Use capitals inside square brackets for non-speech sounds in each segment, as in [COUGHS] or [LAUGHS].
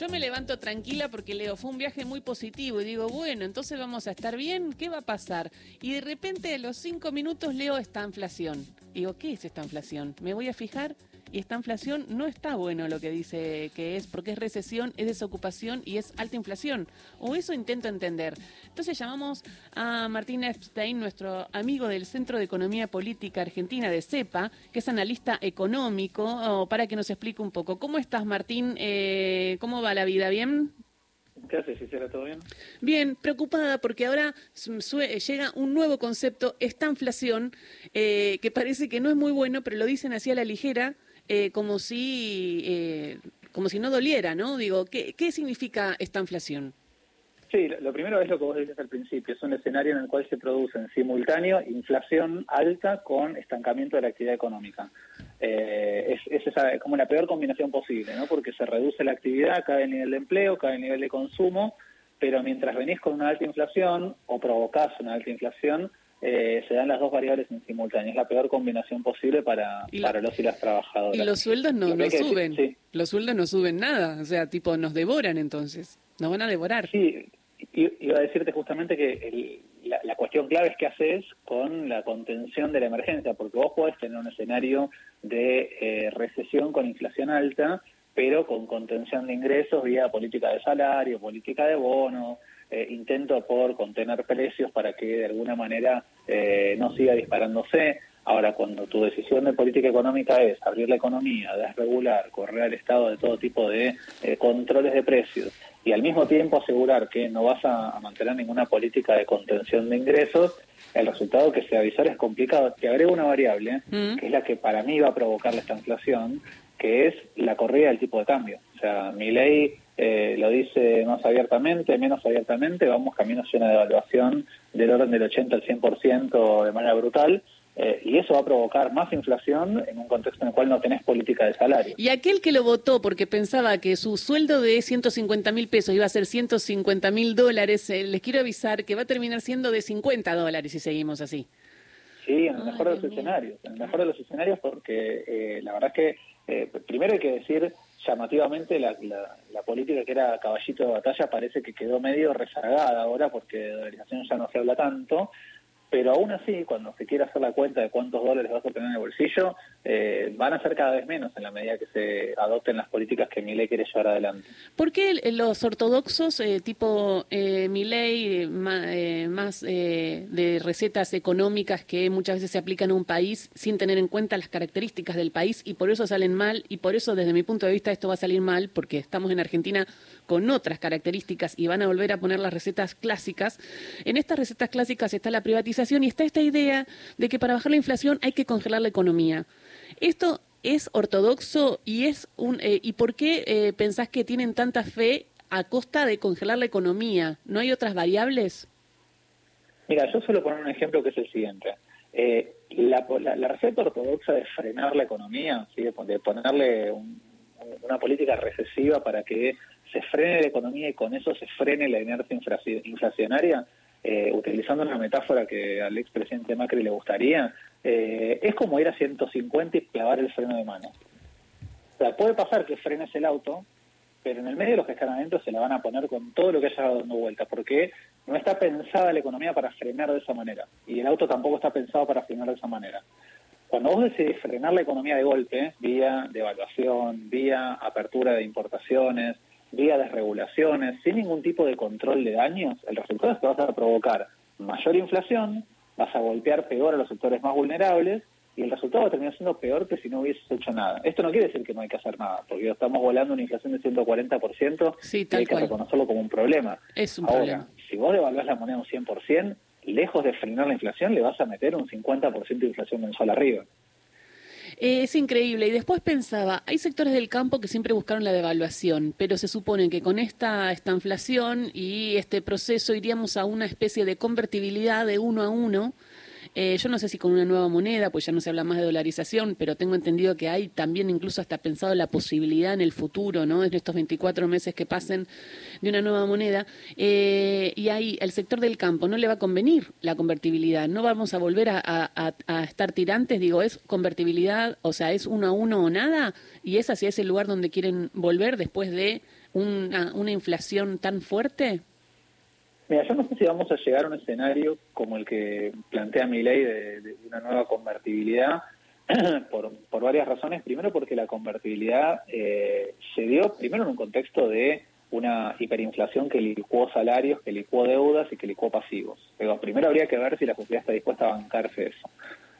yo me levanto tranquila porque leo, fue un viaje muy positivo y digo, bueno, entonces vamos a estar bien, ¿qué va a pasar? Y de repente a los cinco minutos leo esta inflación. Digo, ¿qué es esta inflación? Me voy a fijar y esta inflación no está bueno lo que dice que es, porque es recesión, es desocupación y es alta inflación. O eso intento entender. Entonces llamamos a Martín Epstein, nuestro amigo del Centro de Economía Política Argentina de CEPA, que es analista económico, para que nos explique un poco. ¿Cómo estás, Martín? Eh, ¿Cómo va la vida? ¿Bien? ¿Qué haces, ¿Todo bien? Bien, preocupada porque ahora llega un nuevo concepto, esta inflación, eh, que parece que no es muy bueno, pero lo dicen así a la ligera, eh, como si eh, como si no doliera, ¿no? Digo, ¿qué, ¿qué significa esta inflación? Sí, lo primero es lo que vos decís al principio, es un escenario en el cual se produce en simultáneo inflación alta con estancamiento de la actividad económica. Eh, es, es como la peor combinación posible, ¿no? Porque se reduce la actividad, cae el nivel de empleo, cae el nivel de consumo, pero mientras venís con una alta inflación o provocás una alta inflación, eh, se dan las dos variables en simultáneo. Es la peor combinación posible para, para los y las trabajadoras. Y los sueldos no, no suben. Los sueldos no suben nada. O sea, tipo, nos devoran entonces. Nos van a devorar. Sí, iba a decirte justamente que la, cuestión clave es qué haces con la contención de la emergencia, porque vos podés tener un escenario de eh, recesión con inflación alta, pero con contención de ingresos vía política de salario, política de bono, eh, intento por contener precios para que de alguna manera eh, no siga disparándose. Ahora, cuando tu decisión de política económica es abrir la economía, desregular, correr al Estado de todo tipo de eh, controles de precios y al mismo tiempo asegurar que no vas a, mantener ninguna política de contención de ingresos, el resultado que se avisar es complicado. Te agrego una variable, mm. que es la que para mí va a provocar esta inflación, que es la corrida del tipo de cambio. O sea, mi ley eh, lo dice más abiertamente, menos abiertamente, vamos camino hacia una devaluación del orden del 80 al 100% de manera brutal. Eh, y eso va a provocar más inflación en un contexto en el cual no tenés política de salario. Y aquel que lo votó porque pensaba que su sueldo de 150 mil pesos iba a ser 150 mil dólares, eh, les quiero avisar que va a terminar siendo de 50 dólares si seguimos así. Sí, en el mejor de los escenarios, en el mejor de los escenarios porque la verdad es que primero hay que decir llamativamente la, la, política que era caballito de batalla parece que quedó medio rezagada ahora porque de dolarización ya no se habla tanto pero aún así, cuando se quiera hacer la cuenta de cuántos dólares vas a tener en el bolsillo, eh, van a ser cada vez menos en la medida que se adopten las políticas que Milei quiere llevar adelante. ¿Por qué los ortodoxos, eh, tipo eh, Milei, más de recetas económicas que muchas veces se aplican a un país sin tener en cuenta las características del país y por eso salen mal y por eso desde mi punto de vista esto va a salir mal porque estamos en Argentina con otras características y van a volver a poner las recetas clásicas? En estas recetas clásicas está la privatización y está esta idea de que para bajar la inflación hay que congelar la economía. ¿Esto es ortodoxo y es un eh, y por qué eh, pensás que tienen tanta fe a costa de congelar la economía? ¿No hay otras variables? Mira, yo suelo poner un ejemplo que es el siguiente. Eh, la, receta ortodoxa de frenar la economía, de, ponerle una política recesiva para que se frene la economía y con eso se frene la inercia inflacionaria, eh, utilizando una metáfora que al expresidente Macri le gustaría, eh, es como ir a 150 y clavar el freno de mano. O sea, puede pasar que frenes el auto, pero en el medio de los escalamientos se la van a poner con todo lo que haya dando vuelta, porque no está pensada la economía para frenar de esa manera, y el auto tampoco está pensado para frenar de esa manera. Cuando vos decidís frenar la economía de golpe, vía devaluación, vía apertura de importaciones, vía desregulaciones, sin ningún tipo de control de daños, el resultado es que vas a provocar mayor inflación, vas a golpear peor a los sectores más vulnerables y el resultado va a terminar siendo peor que si no hubieses hecho nada. Esto no quiere decir que no hay que hacer nada, porque estamos volando una inflación de 140% sí, y hay que reconocerlo como un problema. Es un Ahora, si vos devaluás la moneda un 100%, lejos de frenar la inflación, le vas a meter un 50% de inflación mensual arriba. Eh, es increíble. Y después pensaba, hay sectores del campo que siempre buscaron la devaluación, pero se supone que con esta, esta inflación y este proceso iríamos a una especie de convertibilidad de uno a uno eh, yo no sé si con una nueva moneda, pues ya no se habla más de dolarización, pero tengo entendido que hay también incluso hasta pensado la posibilidad en el futuro, ¿no? En estos 24 meses que pasen de una nueva moneda. Eh, y ahí el sector del campo no le va a convenir la convertibilidad. No vamos a volver a, estar tirantes, digo, es convertibilidad, o sea, es uno a uno o nada, y es hacia ese lugar donde quieren volver después de una, una inflación tan fuerte? Mira, yo no sé si vamos a llegar a un escenario como el que plantea mi ley de, una nueva convertibilidad [CLEARS THROAT] por, varias razones. Primero porque la convertibilidad eh, se dio primero en un contexto de una hiperinflación que licuó salarios, que licuó deudas y que licuó pasivos. Pero primero habría que ver si la sociedad está dispuesta a bancarse eso.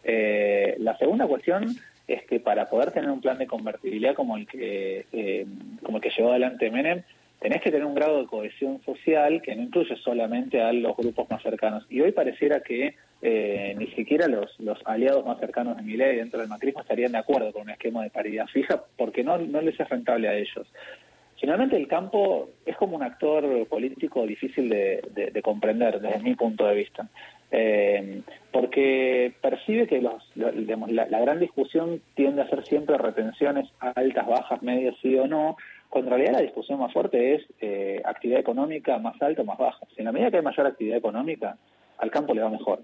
Eh, la segunda cuestión es que para poder tener un plan de convertibilidad como el que eh, como el que llevó adelante Menem, tenés que tener un grado de cohesión social que no incluye solamente a los grupos más cercanos. Y hoy pareciera que eh, ni siquiera los, aliados más cercanos de mi ley dentro del macrismo estarían de acuerdo con un esquema de paridad fija porque no, no les es rentable a ellos. Finalmente el campo es como un actor político difícil de, comprender desde mi punto de vista, eh, porque percibe que los, la, la, gran discusión tiende a ser siempre retenciones altas, bajas, medias, sí o no, cuando en realidad la discusión más fuerte es eh, actividad económica más alta o más baja. Si en la medida que hay mayor actividad económica, al campo le va mejor.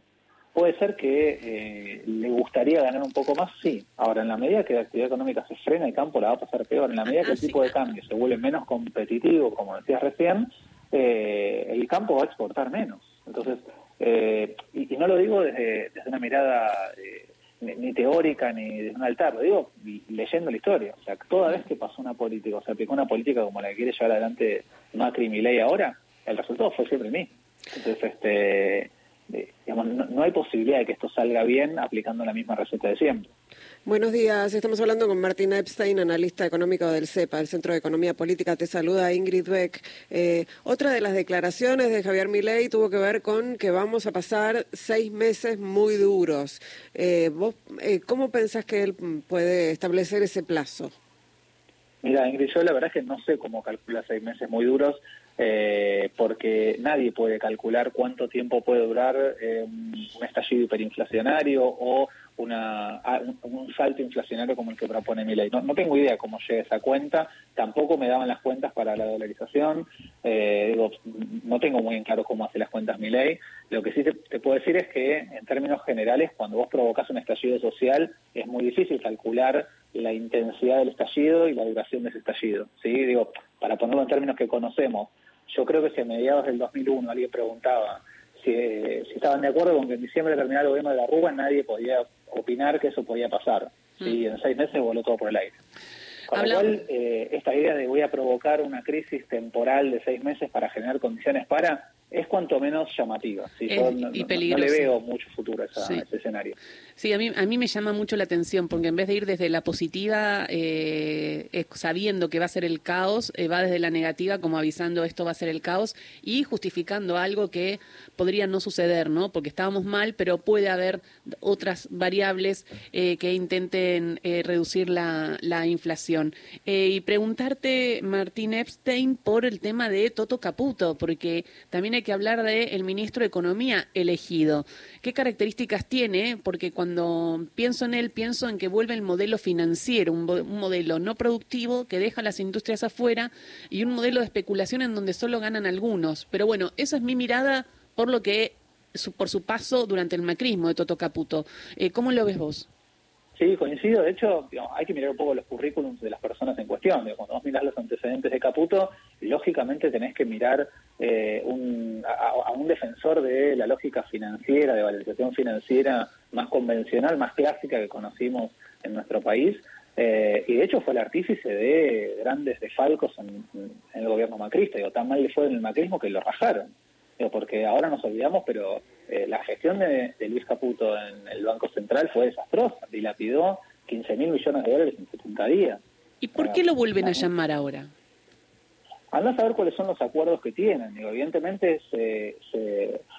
Puede ser que eh, le gustaría ganar un poco más, sí. Ahora, en la medida que la actividad económica se frena, el campo la va a pasar peor. En la medida que el tipo de cambio se vuelve menos competitivo, como decías recién, eh, el campo va a exportar menos. Entonces, y, y, no lo digo desde, desde una mirada ni, teórica ni de un altar, lo digo leyendo la historia. O sea, toda vez que pasó una política, o se aplicó una política como la que quiere llevar adelante Macri y Milei ahora, el resultado fue siempre mismo. Entonces, este, digamos, no, hay posibilidad de que esto salga bien aplicando la misma receta de siempre. Buenos días, estamos hablando con Martín Epstein, analista económico del CEPA, el Centro de Economía Política. Te saluda Ingrid Beck. Eh, otra de las declaraciones de Javier Milei tuvo que ver con que vamos a pasar seis meses muy duros. Eh, ¿Vos eh, cómo pensás que él puede establecer ese plazo? Mira, Ingrid, yo la verdad es que no sé cómo calcula seis meses muy duros. Eh, porque nadie puede calcular cuánto tiempo puede durar eh, un estallido hiperinflacionario o una, ah, un, salto inflacionario como el que propone mi ley. No, no, tengo idea cómo llega esa cuenta, tampoco me daban las cuentas para la dolarización, eh, digo, no tengo muy en claro cómo hace las cuentas mi ley. Lo que sí te, puedo decir es que, en términos generales, cuando vos provocas un estallido social, es muy difícil calcular la intensidad del estallido y la duración de ese estallido. ¿sí? Digo, para ponerlo en términos que conocemos, yo creo que si a mediados del 2001 alguien preguntaba si, si estaban de acuerdo con que en diciembre terminara el gobierno de la Rúa, nadie podía opinar que eso podía pasar. Y mm. en seis meses voló todo por el aire. Con lo cual, eh, esta idea de voy a provocar una crisis temporal de seis meses para generar condiciones para, es cuanto menos llamativa. ¿sí? Yo no, le veo mucho futuro a, ese escenario. Sí, a mí, a mí me llama mucho la atención, porque en vez de ir desde la positiva, eh, sabiendo que va a ser el caos, eh, va desde la negativa, como avisando esto va a ser el caos, y justificando algo que podría no suceder, ¿no? Porque estábamos mal, pero puede haber otras variables eh, que intenten reducir la, la inflación. y preguntarte, Martín Epstein, por el tema de Toto Caputo, porque también hay que hablar del el ministro de Economía elegido. ¿Qué características tiene? Porque cuando pienso en él, pienso en que vuelve el modelo financiero, un, modelo no productivo que deja las industrias afuera y un modelo de especulación en donde solo ganan algunos. Pero bueno, esa es mi mirada por lo que por su paso durante el macrismo de Toto Caputo. Eh, ¿Cómo lo ves vos? Sí, coincido. De hecho, hay que mirar un poco los currículums de las personas en cuestión. Cuando vos mirás los antecedentes de Caputo, lógicamente tenés que mirar eh, a, un defensor de la lógica financiera, de valorización financiera más convencional, más clásica que conocimos en nuestro país. Eh, y de hecho fue el artífice de grandes defalcos en, el gobierno macrista. Digo, tan mal le fue en el macrismo que lo rajaron. Porque ahora nos olvidamos, pero eh, la gestión de, Luis Caputo en el Banco Central fue desastrosa, dilapidó 15 mil millones de dólares en 70 días. ¿Y por qué lo vuelven a llamar ahora? Anda a saber cuáles son los acuerdos que tienen. Digo, evidentemente, se,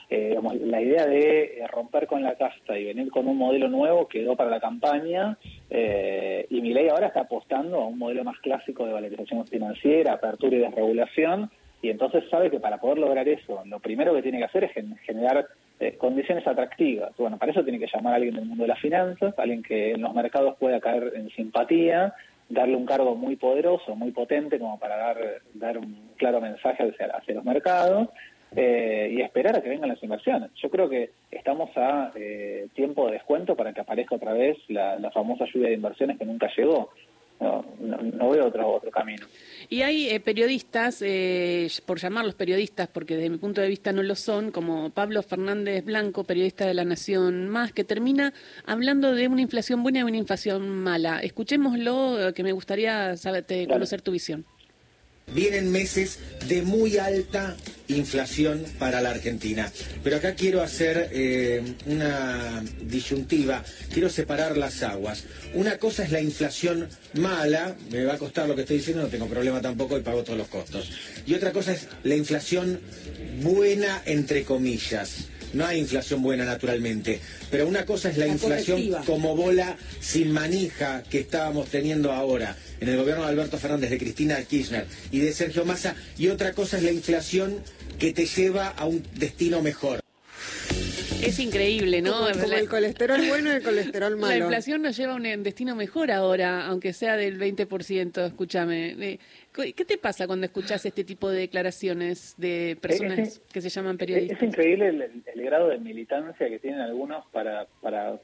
eh, la idea de eh, romper con la casta y venir con un modelo nuevo quedó para la campaña eh, y mi ley ahora está apostando a un modelo más clásico de valorización financiera, apertura y desregulación y entonces sabe que para poder lograr eso, lo primero que tiene que hacer es generar eh, condiciones atractivas. Bueno, para eso tiene que llamar a alguien del mundo de las finanzas, alguien que en los mercados pueda caer en simpatía, darle un cargo muy poderoso, muy potente, como para dar, dar un claro mensaje hacia, los mercados. Eh, y esperar a que vengan las inversiones. Yo creo que estamos a eh, tiempo de descuento para que aparezca otra vez la, la famosa lluvia de inversiones que nunca llegó. No, no, veo otro, otro camino. Y hay eh, periodistas, eh, por llamarlos periodistas, porque desde mi punto de vista no lo son, como Pablo Fernández Blanco, periodista de La Nación Más, que termina hablando de una inflación buena y una inflación mala. Escuchémoslo, que me gustaría saber, conocer tu visión. Vienen meses de muy alta inflación para la Argentina. Pero acá quiero hacer eh, una disyuntiva, quiero separar las aguas. Una cosa es la inflación mala, me va a costar lo que estoy diciendo, no tengo problema tampoco y pago todos los costos. Y otra cosa es la inflación buena, entre comillas no hay inflación buena naturalmente, pero una cosa es la, inflación como bola sin manija que estábamos teniendo ahora en el gobierno de Alberto Fernández, de Cristina Kirchner y de Sergio Massa, y otra cosa es la inflación que te lleva a un destino mejor. Es increíble, ¿no? Como, el colesterol bueno y el colesterol [LAUGHS] malo. La inflación nos lleva a un destino mejor ahora, aunque sea del 20%, escúchame. Eh, ¿Qué te pasa cuando escuchas este tipo de declaraciones de personas que se llaman periodistas? Es, increíble el, grado de militancia que tienen algunos para, para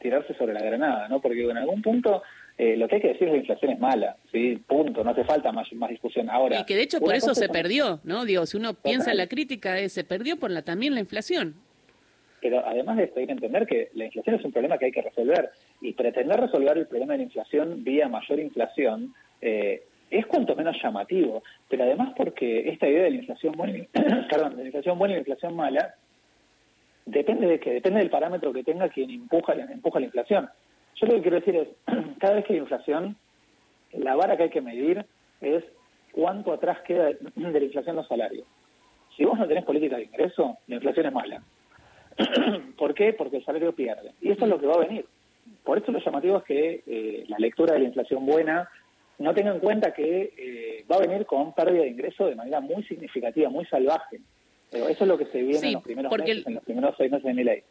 tirarse sobre la granada, ¿no? Porque en algún punto eh, lo que hay que decir es que la inflación es mala, ¿sí? Punto, no hace falta más, más discusión ahora. Y que de hecho por eso se perdió, ¿no? Digo, si uno piensa en la crítica, se perdió por la también la inflación. Pero además de esto hay que entender que la inflación es un problema que hay que resolver y pretender resolver el problema de la inflación vía mayor inflación eh, es cuanto menos llamativo, pero además porque esta idea de la inflación buena, [COUGHS] perdón, de la inflación buena y la inflación mala depende de que depende del parámetro que tenga quien empuja, empuja la inflación. Yo lo que quiero decir es, [CLEARS THROAT] cada vez que hay inflación, la vara que hay que medir es cuánto atrás queda de la inflación los salarios. Si vos no tenés política de ingreso, la inflación es mala. [CLEARS THROAT] ¿Por qué? Porque el salario pierde. Y esto es lo que va a venir. Por eso lo llamativo es que eh, la lectura de la inflación buena no tenga en cuenta que eh, va a venir con pérdida de ingreso de manera muy significativa, muy salvaje. Pero eso es lo que se viene en los primeros meses, en los primeros seis meses de mi ley.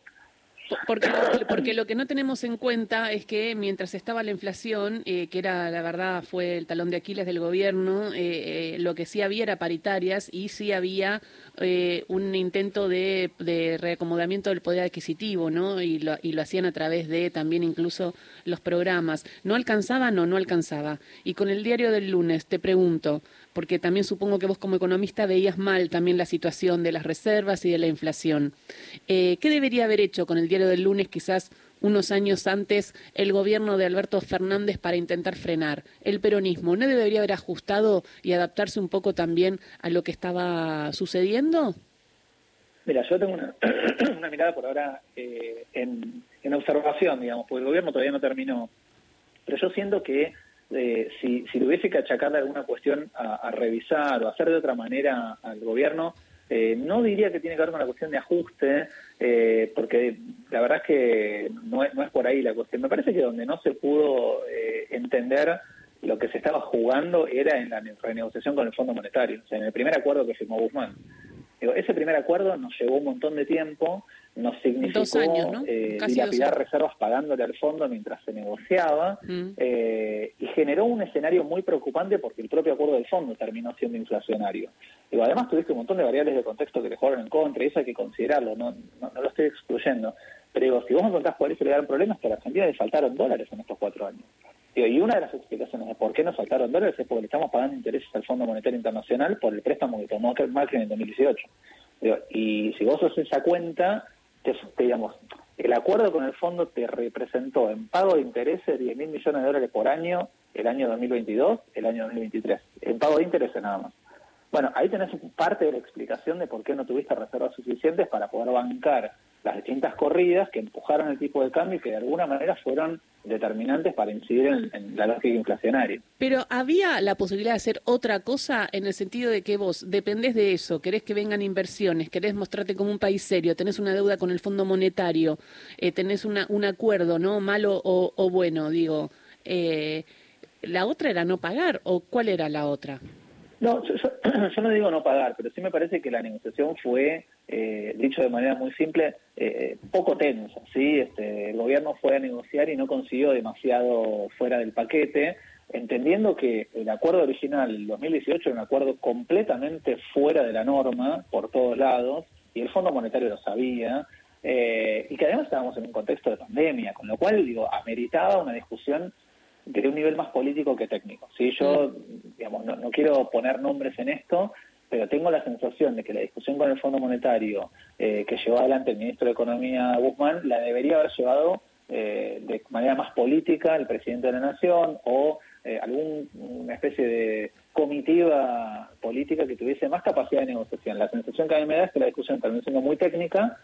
Porque, lo que no tenemos en cuenta es que mientras estaba la inflación, eh, que era la verdad fue el talón de Aquiles del gobierno, eh, eh, lo que sí había era paritarias y sí había un intento de, reacomodamiento del poder adquisitivo, ¿no? Y lo, y lo hacían a través de también incluso los programas. ¿No alcanzaba? No, no alcanzaba. Y con el diario del lunes te pregunto, porque también supongo que vos como economista veías mal también la situación de las reservas y de la inflación. ¿Qué debería haber hecho con el diario del lunes quizás unos años antes el gobierno de Alberto Fernández para intentar frenar el peronismo? ¿No debería haber ajustado y adaptarse un poco también a lo que estaba sucediendo? Mira, yo tengo una, [CLEARS THROAT] mirada por ahora eh, en, en observación, digamos, porque el gobierno todavía no terminó. Pero yo siento que eh, si, si tuviese que achacarle alguna cuestión a, revisar o hacer de otra manera al gobierno, eh, no diría que tiene que ver con la cuestión de ajuste, eh, porque la verdad es que no es, no es por ahí la cuestión. Me parece que donde no se pudo entender lo que se estaba jugando era en la renegociación con el Fondo Monetario, o sea, en el primer acuerdo que firmó Guzmán. Ese primer acuerdo nos llevó un montón de tiempo, nos significó eh, dilapidar reservas pagándole al fondo mientras se negociaba mm. eh, y generó un escenario muy preocupante porque el propio acuerdo del fondo terminó siendo inflacionario. Digo, además tuviste un montón de variables de contexto que le jugaron en contra y eso hay que considerarlo, no, no, lo estoy excluyendo. Pero digo, si vos encontrás por eso le dan problemas, que a la Argentina le faltaron dólares en estos cuatro años. y una de las explicaciones de por qué nos faltaron dólares es porque le estamos pagando intereses al Fondo Monetario Internacional por el préstamo que tomó Macri en el 2018. y si vos haces esa cuenta, digamos, el acuerdo con el fondo te representó en pago de intereses 10 mil millones de dólares por año el año 2022, el año 2023, en pago de intereses nada más. Bueno, ahí tenés parte de la explicación de por qué no tuviste reservas suficientes para poder bancar las distintas corridas que empujaron el tipo de cambio y que de alguna manera fueron determinantes para incidir en, la lógica inflacionaria. Pero había la posibilidad de hacer otra cosa en el sentido de que vos dependés de eso, querés que vengan inversiones, querés mostrarte como un país serio, tenés una deuda con el Fondo Monetario, eh, tenés una, un acuerdo, ¿no? Malo o, bueno, digo. Eh, ¿La otra era no pagar o cuál era la otra? No, yo, [CLEARS THROAT] no digo no pagar, pero sí me parece que la negociación fue, eh, dicho de manera muy simple, eh, poco tensa. ¿sí? Este, el gobierno fue a negociar y no consiguió demasiado fuera del paquete, entendiendo que el acuerdo original del 2018 era un acuerdo completamente fuera de la norma por todos lados, y el Fondo Monetario lo sabía, eh, y que además estábamos en un contexto de pandemia, con lo cual, digo, ameritaba una discusión de un nivel más político que técnico. ¿sí? Yo, digamos, no, no quiero poner nombres en esto, pero tengo la sensación de que la discusión con el Fondo Monetario eh, que llevó adelante el ministro de Economía Guzmán la debería haber llevado eh, de manera más política el presidente de la Nación o eh, alguna especie de comitiva política que tuviese más capacidad de negociación. La sensación que a mí me da es que la discusión terminó siendo muy técnica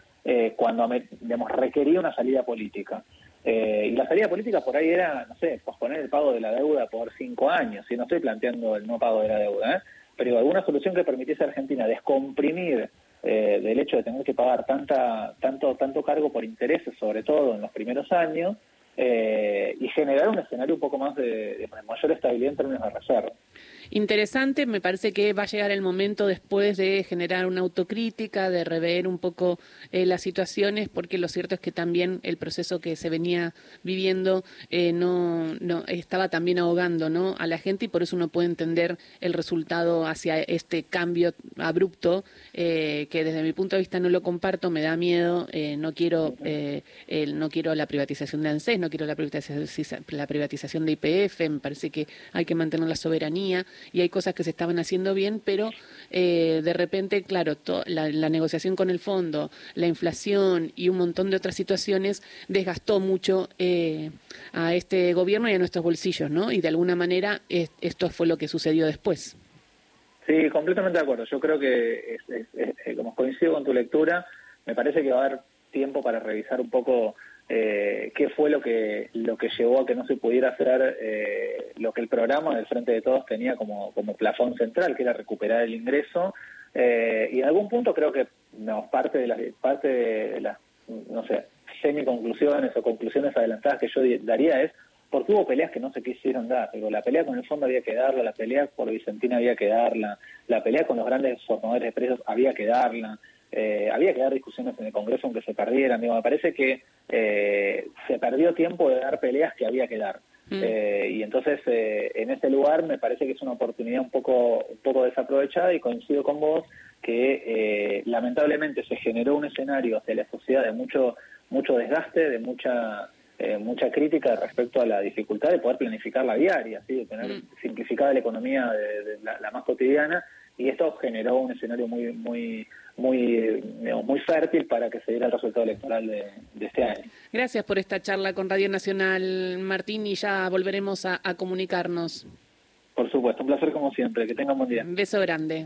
cuando digamos, requería una salida política. Y la salida política por ahí era, no sé, posponer el pago de la deuda por cinco años. Y no estoy planteando el no pago de la deuda, ¿eh? pero alguna solución que permitiese a Argentina descomprimir eh, del hecho de tener que pagar tanta, tanto, tanto cargo por intereses, sobre todo en los primeros años, eh, y generar un escenario un poco más de, mayor estabilidad en términos de reserva. Interesante, me parece que va a llegar el momento después de generar una autocrítica, de rever un poco eh, las situaciones, porque lo cierto es que también el proceso que se venía viviendo eh, no, no estaba también ahogando ¿no? a la gente y por eso uno puede entender el resultado hacia este cambio abrupto, que desde mi punto de vista no lo comparto, me da miedo, no quiero no quiero la privatización de ANSES, no quiero la privatización, la privatización de IPF, me parece que hay que mantener la soberanía y hay cosas que se estaban haciendo bien, pero eh, de repente, claro, la, negociación con el fondo, la inflación y un montón de otras situaciones desgastó mucho eh, a este gobierno y a nuestros bolsillos, ¿no? Y de alguna manera esto fue lo que sucedió después. Sí, completamente de acuerdo. Yo creo que, como coincido con tu lectura, me parece que va a haber tiempo para revisar un poco eh, qué fue lo que lo que llevó a que no se pudiera hacer eh, lo que el programa del Frente de Todos tenía como, como plafón central, que era recuperar el ingreso. Eh, y en algún punto creo que no, parte de las parte de las no sé semi-conclusiones o conclusiones adelantadas que yo daría es porque hubo peleas que no se quisieron dar. Digo, la pelea con el fondo había que darla, la pelea por Vicentina había que darla, la pelea con los grandes formadores de precios había que darla. Eh, había que dar discusiones en el Congreso aunque se perdieran. Digo, me parece que eh, se perdió tiempo de dar peleas que había que dar. Mm. Eh, y entonces, en ese lugar me parece que es una oportunidad un poco, un poco desaprovechada y coincido con vos que lamentablemente se generó un escenario hacia la sociedad de mucho, mucho desgaste, de mucha mucha crítica respecto a la dificultad de poder planificar la diaria, ¿sí? de tener mm. simplificada la economía de, la, más cotidiana y esto generó un escenario muy muy muy muy fértil para que se diera el resultado electoral de, este año. Gracias por esta charla con Radio Nacional, Martín, y ya volveremos a, a comunicarnos. Por supuesto, un placer como siempre. Que tenga un buen día. Un beso grande.